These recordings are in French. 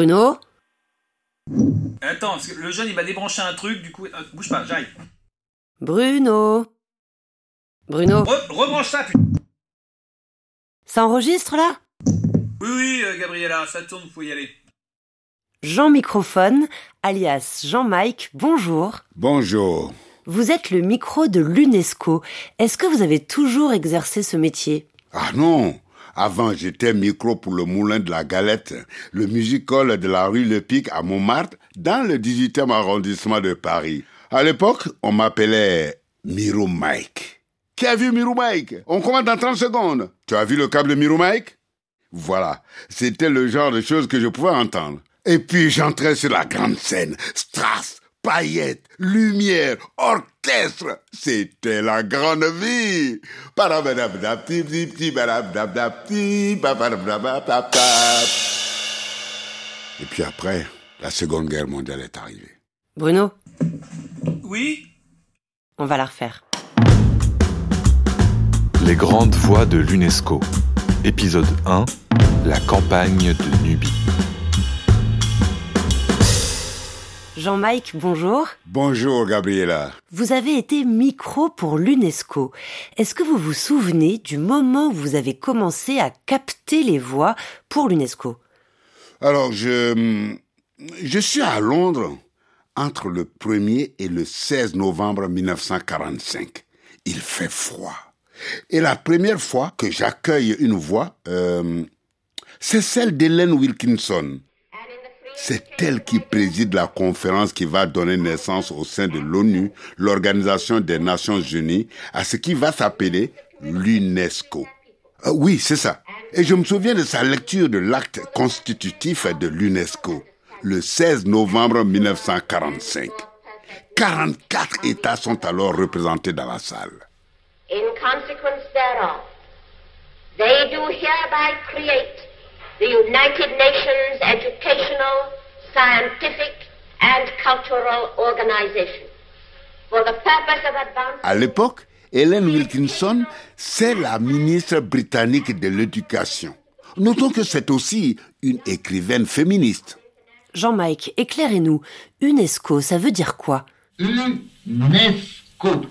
Bruno Attends, parce que le jeune il m'a débranché un truc, du coup. euh, bouge pas, j'arrive. Bruno Bruno Re- rebranche ça, putain. Ça enregistre là? Oui, oui, euh, Gabriella, ça tourne, faut y aller. Jean Microphone, alias Jean-Mike, bonjour. Bonjour. Vous êtes le micro de l'UNESCO. Est-ce que vous avez toujours exercé ce métier? Ah non, avant j'étais micro pour le Moulin de la Galette, le music-hall de la rue Le Pic à Montmartre, dans le 18e arrondissement de Paris. À l'époque, on m'appelait Miro Mike. Qui a vu Miro Mike? On commence dans 30 secondes. Tu as vu le câble Miro Mike? Voilà, c'était le genre de choses que je pouvais entendre. Et puis j'entrais sur la grande scène, strass, paillettes, lumière, orchestre. C'était la grande vie. Et puis après, la Seconde Guerre mondiale est arrivée. Bruno, Oui? On va la refaire. Les grandes voix de l'UNESCO. Épisode 1. La campagne de Nubie. Jean-Mike, bonjour. Bonjour Gabriela. Vous avez été micro pour l'UNESCO. Est-ce que vous vous souvenez du moment où vous avez commencé à capter les voix pour l'UNESCO? Alors, je, je suis à Londres entre le 1er et le 16 novembre 1945. Il fait froid. Et la première fois que j'accueille une voix, euh, c'est celle d'Hélène Wilkinson. C'est elle qui préside la conférence qui va donner naissance au sein de l'ONU, l'Organisation des Nations Unies, à ce qui va s'appeler l'UNESCO. Euh, oui, c'est ça. Et je me souviens de sa lecture de l'acte constitutif de l'UNESCO, le 16 novembre 1945. 44 États sont alors représentés dans la salle. In consequence thereof, they do hereby create the United Nations Educational, Scientific, and Cultural Organization for the purpose of advancing. À l'époque, Hélène Wilkinson, c'est la ministre britannique de l'Éducation. Notons que c'est aussi une écrivaine féministe. Jean-Mike, éclairez-nous. UNESCO, ça veut dire quoi? UNESCO.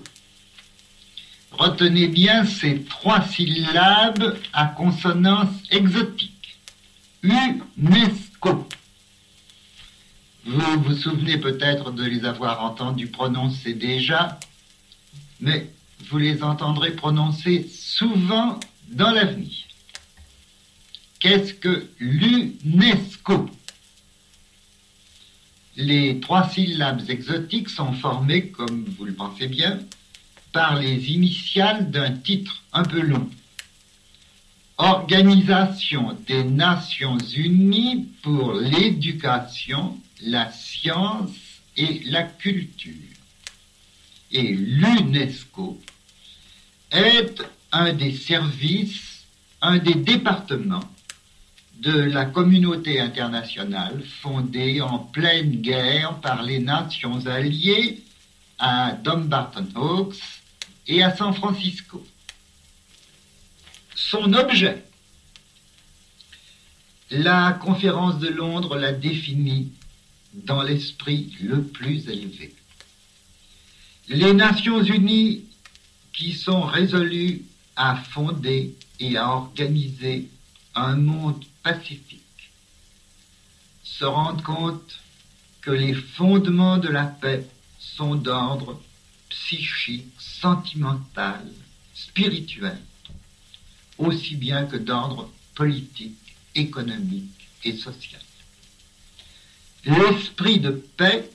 Retenez bien ces trois syllabes à consonance exotique. UNESCO. Vous vous souvenez peut-être de les avoir entendus prononcer déjà, mais vous les entendrez prononcer souvent dans l'avenir. Qu'est-ce que l'UNESCO? Les trois syllabes exotiques sont formées, comme vous le pensez bien, par les initiales d'un titre un peu long. Organisation des Nations Unies pour l'éducation, la science et la culture. Et l'UNESCO est un des services, un des départements de la communauté internationale fondée en pleine guerre par les nations alliées à Dumbarton Oaks et à San Francisco. Son objet, la conférence de Londres l'a défini dans l'esprit le plus élevé. Les Nations Unies qui sont résolues à fonder et à organiser un monde pacifique se rendent compte que les fondements de la paix sont d'ordre psychique, sentimental, spirituel, aussi bien que d'ordre politique, économique et social. L'esprit de paix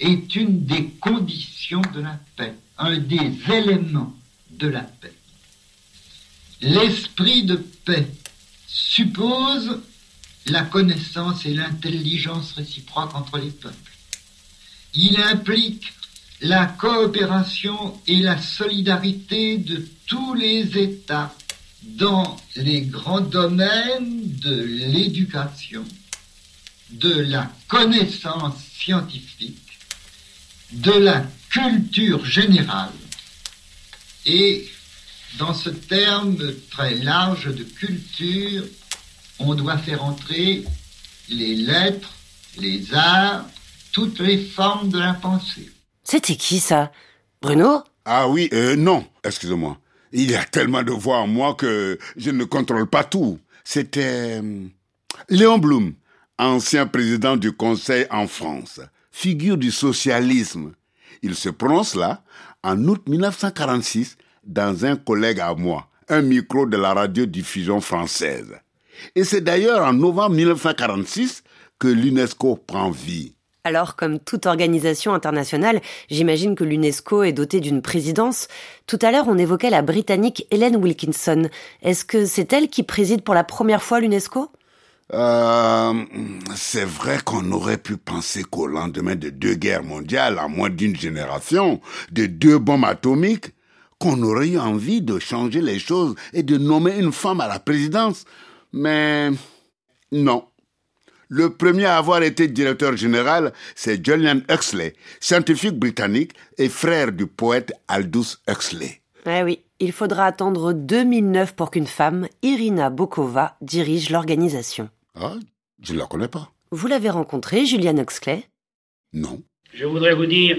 est une des conditions de la paix, un des éléments de la paix. L'esprit de paix suppose la connaissance et l'intelligence réciproque entre les peuples. Il implique la coopération et la solidarité de tous les États dans les grands domaines de l'éducation, de la connaissance scientifique, de la culture générale et dans ce terme très large de culture, on doit faire entrer les lettres, les arts, toutes les formes de la pensée. C'était qui ça? Bruno? Ah oui, euh, non, excusez-moi. Il y a tellement de voix en moi que je ne contrôle pas tout. C'était euh, Léon Blum, ancien président du Conseil en France, figure du socialisme. Il se prononce là, en août 1946, dans un collègue à moi, un micro de la radiodiffusion française. Et c'est d'ailleurs en novembre 1946 que l'UNESCO prend vie. Alors, comme toute organisation internationale, j'imagine que l'UNESCO est dotée d'une présidence. Tout à l'heure, on évoquait la Britannique Helen Wilkinson. Est-ce que c'est elle qui préside pour la première fois l'UNESCO? Euh, c'est vrai qu'on aurait pu penser qu'au lendemain de deux guerres mondiales, à moins d'une génération, de deux bombes atomiques, qu'on aurait eu envie de changer les choses et de nommer une femme à la présidence. Mais non. Le premier à avoir été directeur général, c'est Julian Huxley, scientifique britannique et frère du poète Aldous Huxley. Eh oui, il faudra attendre 2009 pour qu'une femme, Irina Bokova, dirige l'organisation. Ah, je ne la connais pas. Vous l'avez rencontré, Julian Huxley? Non. Je voudrais vous dire,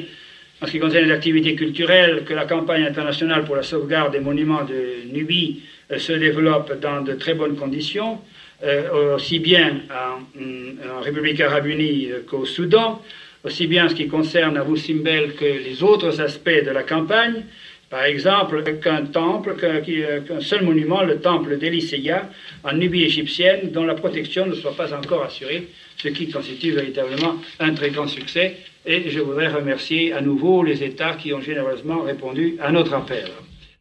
en ce qui concerne les activités culturelles, que la campagne internationale pour la sauvegarde des monuments de Nubie euh, se développe dans de très bonnes conditions, euh, aussi bien en, République arabe unie euh, qu'au Soudan, aussi bien en ce qui concerne Abu Simbel que les autres aspects de la campagne. Par exemple, qu'un temple, qu'un seul monument, le temple d'Eliseia, en Nubie égyptienne, dont la protection ne soit pas encore assurée, ce qui constitue véritablement un très grand succès. Et je voudrais remercier à nouveau les États qui ont généreusement répondu à notre appel.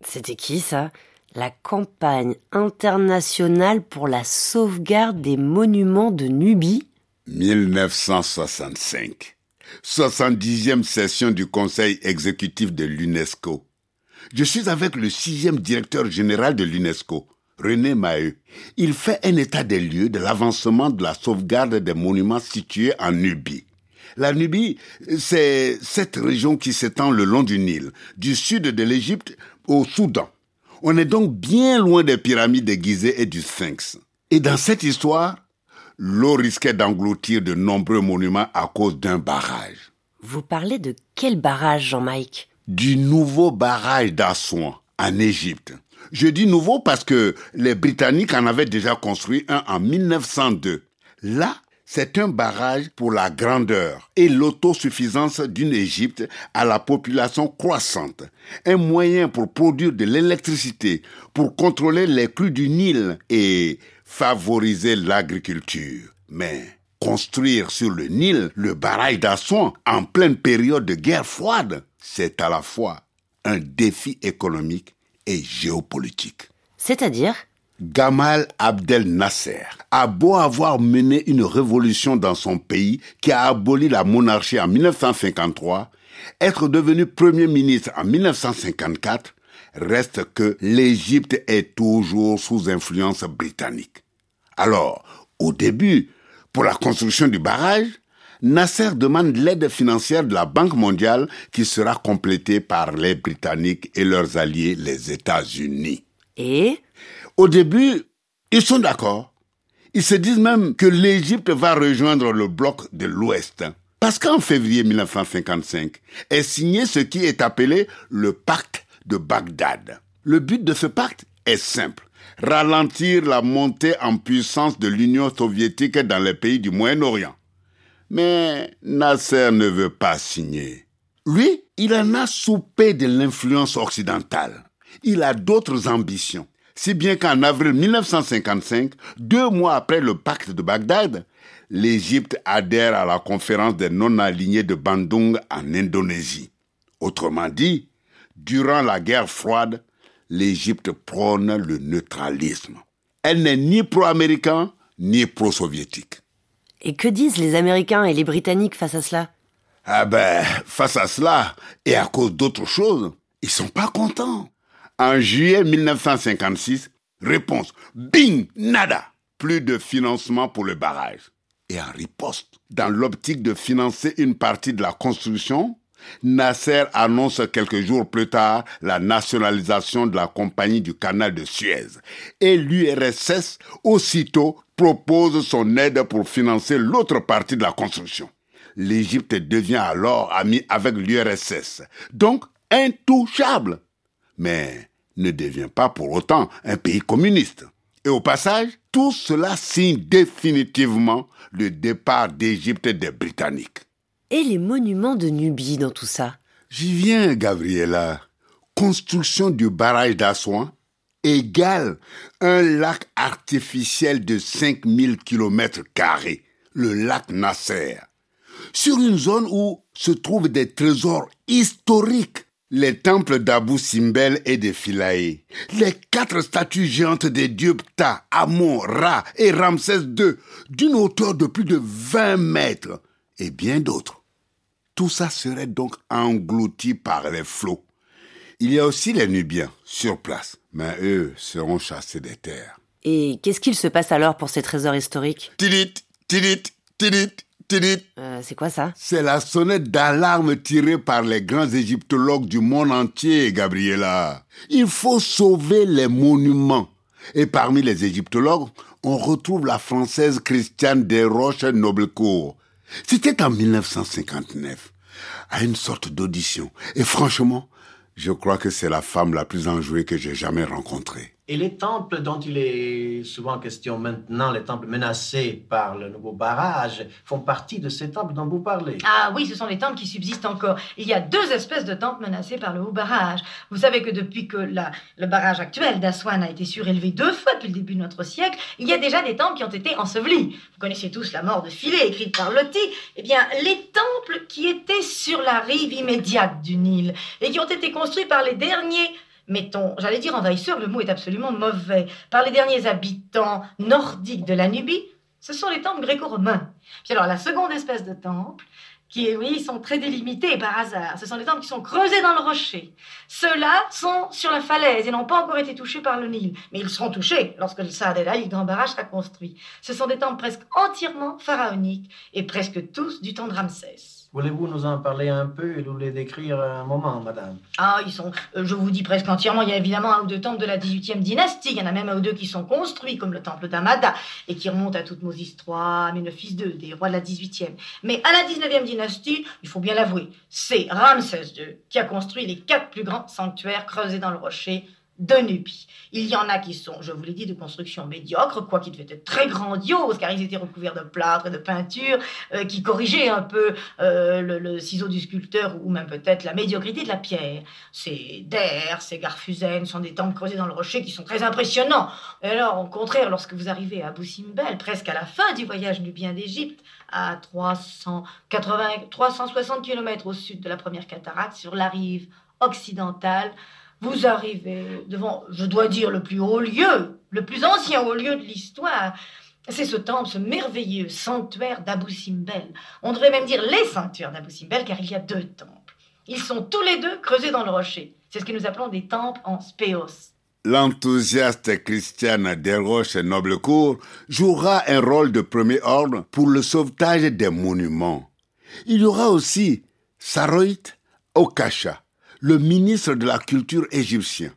C'était qui ça? La campagne internationale pour la sauvegarde des monuments de Nubie 1965. 70e session du Conseil exécutif de l'UNESCO. Je suis avec le sixième directeur général de l'UNESCO, René Maheu. Il fait un état des lieux de l'avancement de la sauvegarde des monuments situés en Nubie. La Nubie, c'est cette région qui s'étend le long du Nil, du sud de l'Égypte au Soudan. On est donc bien loin des pyramides de Gizeh et du Sphinx. Et dans cette histoire, l'eau risquait d'engloutir de nombreux monuments à cause d'un barrage. Vous parlez de quel barrage, Jean-Mike? Du nouveau barrage d'Assouan en Égypte. Je dis nouveau parce que les Britanniques en avaient déjà construit un en 1902. Là, c'est un barrage pour la grandeur et l'autosuffisance d'une Égypte à la population croissante. Un moyen pour produire de l'électricité, pour contrôler les crues du Nil et favoriser l'agriculture. Mais construire sur le Nil le barrage d'Assouan en pleine période de guerre froide, c'est à la fois un défi économique et géopolitique. C'est-à-dire? Gamal Abdel Nasser a beau avoir mené une révolution dans son pays qui a aboli la monarchie en 1953, être devenu Premier ministre en 1954, reste que l'Égypte est toujours sous influence britannique. Alors, au début, pour la construction du barrage, Nasser demande l'aide financière de la Banque mondiale qui sera complétée par les Britanniques et leurs alliés, les États-Unis. Et? Au début, ils sont d'accord. Ils se disent même que l'Égypte va rejoindre le bloc de l'Ouest. Parce qu'en février 1955 est signé ce qui est appelé le pacte de Bagdad. Le but de ce pacte est simple ralentir la montée en puissance de l'Union soviétique dans les pays du Moyen-Orient. Mais Nasser ne veut pas signer. Lui, il en a soupé de l'influence occidentale. Il a d'autres ambitions. Si bien qu'en avril 1955, deux mois après le pacte de Bagdad, l'Égypte adhère à la conférence des non-alignés de Bandung en Indonésie. Autrement dit, durant la guerre froide, l'Égypte prône le neutralisme. Elle n'est ni pro-américain ni pro-soviétique. Et que disent les Américains et les Britanniques face à cela? Ah ben, face à cela, et à cause d'autres choses, ils sont pas contents. En juillet 1956, réponse, bing, nada, plus de financement pour le barrage. Et en riposte, dans l'optique de financer une partie de la construction, Nasser annonce quelques jours plus tard la nationalisation de la compagnie du canal de Suez. Et l'URSS, aussitôt, propose son aide pour financer l'autre partie de la construction. L'Égypte devient alors amie avec l'URSS, donc intouchable, mais ne devient pas pour autant un pays communiste. Et au passage, tout cela signe définitivement le départ d'Égypte des Britanniques. Et les monuments de Nubie dans tout ça? J'y viens, Gabriela. Construction du barrage d'Assouan égale un lac artificiel de 5000 km carrés, le lac Nasser, sur une zone où se trouvent des trésors historiques les temples d'Abu Simbel et de Philae, les quatre statues géantes des dieux Ptah, Amon, Ra et Ramsès II, d'une hauteur de plus de 20 mètres, et bien d'autres. Tout ça serait donc englouti par les flots. Il y a aussi les Nubiens sur place, mais eux seront chassés des terres. Et qu'est-ce qu'il se passe alors pour ces trésors historiques? Tilit, tilit, tilit. Euh, c'est quoi ça? C'est la sonnette d'alarme tirée par les grands égyptologues du monde entier, Gabriela. Il faut sauver les monuments. Et parmi les égyptologues, on retrouve la française Christiane Desroches Noblecourt. C'était en 1959, à une sorte d'audition. Et franchement, je crois que c'est la femme la plus enjouée que j'ai jamais rencontrée. Et les temples dont il est souvent question maintenant, les temples menacés par le nouveau barrage, font partie de ces temples dont vous parlez. Ah oui, ce sont les temples qui subsistent encore. Il y a deux espèces de temples menacés par le haut barrage. Vous savez que depuis que la- le barrage actuel d'Aswan a été surélevé deux fois depuis le début de notre siècle, il y a déjà des temples qui ont été ensevelis. Vous connaissez tous la mort de Philet, écrite par Loti. Eh bien, les temples qui étaient sur la rive immédiate du Nil et qui ont été construits par les derniers mettons, j'allais dire envahisseurs, le mot est absolument mauvais, par les derniers habitants nordiques de la Nubie, ce sont les temples gréco-romains. Puis alors, la seconde espèce de temple, qui, oui, sont très délimités par hasard, ce sont les temples qui sont creusés dans le rocher. Ceux-là sont sur la falaise et n'ont pas encore été touchés par le Nil. Mais ils seront touchés lorsque le Saad El grand barrage, sera construit. Ce sont des temples presque entièrement pharaoniques et presque tous du temps de Ramsès. Voulez-vous nous en parler un peu et nous les décrire un moment, madame? Ah, ils sont, euh, je vous dis presque entièrement, il y a évidemment un ou deux temples de la 18e dynastie, il y en a même un ou deux qui sont construits, comme le temple d'Amada, et qui remontent à Toutmosis III, Ménophis II, des rois de la 18e. Mais à la 19e dynastie, il faut bien l'avouer, c'est Ramsès II qui a construit les quatre plus grands sanctuaires creusés dans le rocher de Nubie. Il y en a qui sont, je vous l'ai dit, de construction médiocre, quoi qui devaient être très grandiose, car ils étaient recouverts de plâtre et de peinture, euh, qui corrigeaient un peu euh, le, ciseau du sculpteur ou même peut-être la médiocrité de la pierre. Ces Der, ces Garfusen sont des temples creusés dans le rocher qui sont très impressionnants. Et alors, au contraire, lorsque vous arrivez à Abu Simbel, presque à la fin du voyage nubien d'Égypte, à 380, 360 km au sud de la première cataracte, sur la rive occidentale, vous arrivez devant, je dois dire, le plus haut lieu, le plus ancien haut lieu de l'histoire. C'est ce temple, ce merveilleux sanctuaire d'Abu Simbel. On devrait même dire les sanctuaires d'Abu Simbel, car il y a deux temples. Ils sont tous les deux creusés dans le rocher. C'est ce que nous appelons des temples en spéos. L'enthousiaste Christiane Desroches Noblecourt jouera un rôle de premier ordre pour le sauvetage des monuments. Il y aura aussi Saroit Okacha, le ministre de la Culture égyptien,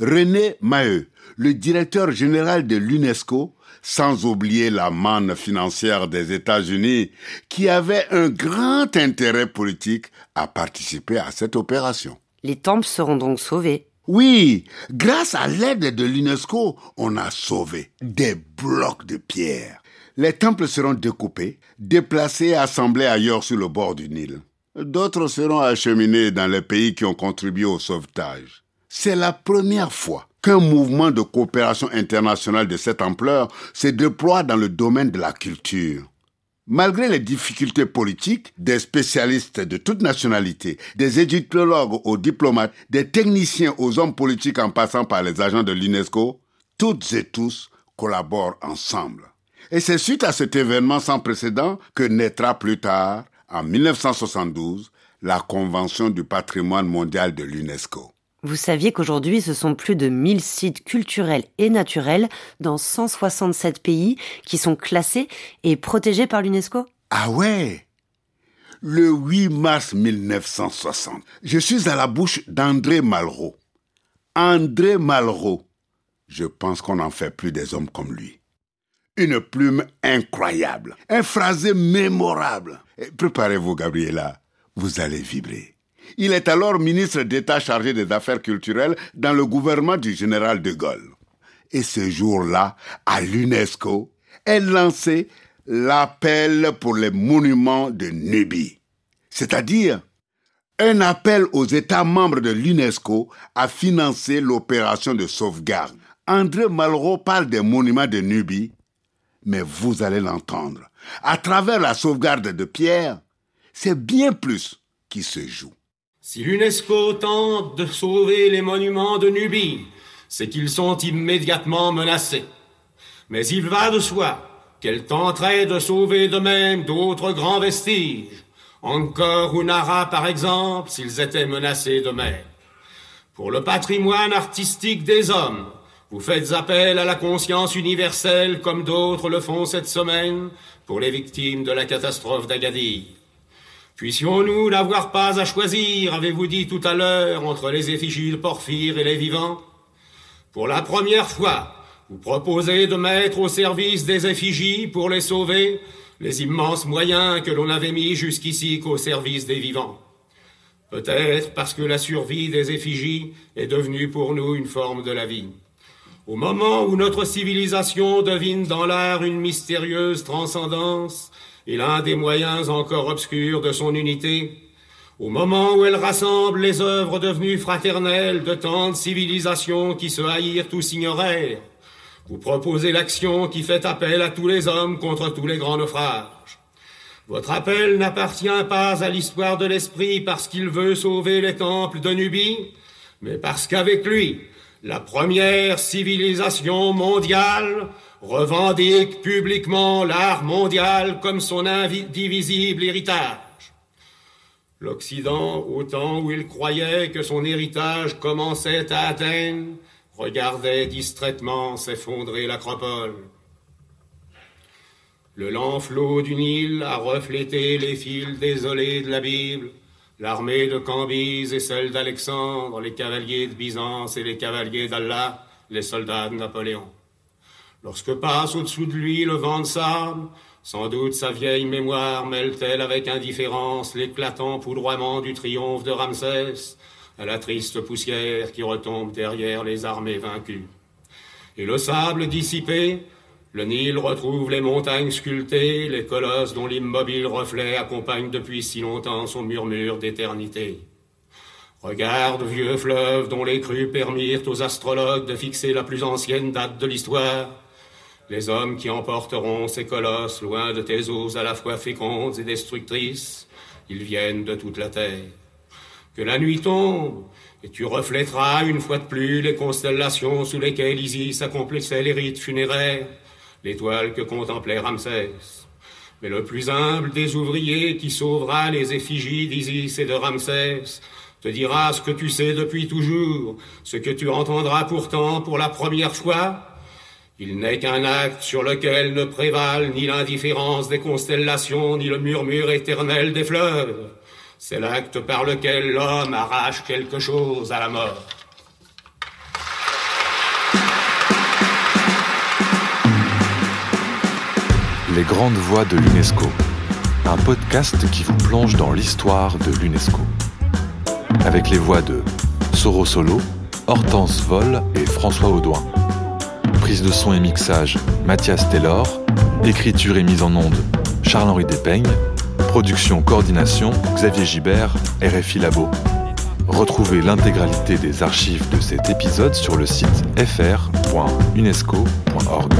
René Maheu, le directeur général de l'UNESCO, sans oublier la manne financière des États-Unis, qui avait un grand intérêt politique à participer à cette opération. Les temples seront donc sauvés. Oui, grâce à l'aide de l'UNESCO, on a sauvé des blocs de pierre. Les temples seront découpés, déplacés et assemblés ailleurs sur le bord du Nil. D'autres seront acheminés dans les pays qui ont contribué au sauvetage. C'est la première fois qu'un mouvement de coopération internationale de cette ampleur se déploie dans le domaine de la culture. Malgré les difficultés politiques, des spécialistes de toute nationalité, des égyptologues aux diplomates, des techniciens aux hommes politiques en passant par les agents de l'UNESCO, toutes et tous collaborent ensemble. Et c'est suite à cet événement sans précédent que naîtra plus tard, en 1972, la Convention du patrimoine mondial de l'UNESCO. Vous saviez qu'aujourd'hui, ce sont plus de 1000 sites culturels et naturels dans 167 pays qui sont classés et protégés par l'UNESCO? Ah ouais le 8 mars 1960. Je suis à la bouche d'André Malraux. André Malraux. Je pense qu'on n'en fait plus des hommes comme lui. Une plume incroyable, un phrasé mémorable. Préparez-vous, Gabriela, vous allez vibrer. Il est alors ministre d'État chargé des Affaires culturelles dans le gouvernement du général de Gaulle. Et ce jour-là, à l'UNESCO, est lancé l'appel pour les monuments de Nubie, c'est-à-dire un appel aux États membres de l'UNESCO à financer l'opération de sauvegarde. André Malraux parle des monuments de Nubie, mais vous allez l'entendre. À travers la sauvegarde de Pierre, c'est bien plus qui se joue. Si l'UNESCO tente de sauver les monuments de Nubie, c'est qu'ils sont immédiatement menacés. Mais il va de soi qu'elle tenterait de sauver de même d'autres grands vestiges, encore ou Nara par exemple, s'ils étaient menacés de même. Pour le patrimoine artistique des hommes, vous faites appel à la conscience universelle comme d'autres le font cette semaine pour les victimes de la catastrophe d'Agadir. Puissions-nous n'avoir pas à choisir, avez-vous dit tout à l'heure, entre les effigies de Porphyre et les vivants? Pour la première fois, vous proposez de mettre au service des effigies, pour les sauver, les immenses moyens que l'on n'avait mis jusqu'ici qu'au service des vivants. Peut-être parce que la survie des effigies est devenue pour nous une forme de la vie. Au moment où notre civilisation devine dans l'art une mystérieuse transcendance et l'un des moyens encore obscurs de son unité, au moment où elle rassemble les œuvres devenues fraternelles de tant de civilisations qui se haïrent ou s'ignorèrent, vous proposez l'action qui fait appel à tous les hommes contre tous les grands naufrages. Votre appel n'appartient pas à l'histoire de l'esprit parce qu'il veut sauver les temples de Nubie, mais parce qu'avec lui, la première civilisation mondiale revendique publiquement l'art mondial comme son indivisible héritage. L'Occident, au temps où il croyait que son héritage commençait à Athènes, regardait distraitement s'effondrer l'acropole. Le lent flot du Nil a reflété les fils désolés de la Bible, l'armée de Cambyse et celle d'Alexandre, les cavaliers de Byzance et les cavaliers d'Allah, les soldats de Napoléon. Lorsque passe au-dessous de lui le vent de sable, sans doute sa vieille mémoire mêle-t-elle avec indifférence l'éclatant poudroiement du triomphe de Ramsès, à la triste poussière qui retombe derrière les armées vaincues. Et le sable dissipé, le Nil retrouve les montagnes sculptées, les colosses dont l'immobile reflet accompagne depuis si longtemps son murmure d'éternité. Regarde, vieux fleuve dont les crues permirent aux astrologues de fixer la plus ancienne date de l'histoire. Les hommes qui emporteront ces colosses loin de tes eaux à la fois fécondes et destructrices, ils viennent de toute la terre que la nuit tombe, et tu reflèteras une fois de plus les constellations sous lesquelles Isis accomplissait les rites funéraires, l'étoile que contemplait Ramsès. Mais le plus humble des ouvriers qui sauvera les effigies d'Isis et de Ramsès te dira ce que tu sais depuis toujours, ce que tu entendras pourtant pour la première fois. Il n'est qu'un acte sur lequel ne prévalent ni l'indifférence des constellations, ni le murmure éternel des fleuves. C'est l'acte par lequel l'homme arrache quelque chose à la mort. Les grandes voix de l'UNESCO. Un podcast qui vous plonge dans l'histoire de l'UNESCO. Avec les voix de Soro Solo, Hortense Vol et François Audouin. Prise de son et mixage Mathias Taylor. Écriture et mise en onde Charles-Henri Despeignes. Production coordination Xavier Gibert, RFI Labo. Retrouvez l'intégralité des archives de cet épisode sur le site fr.unesco.org.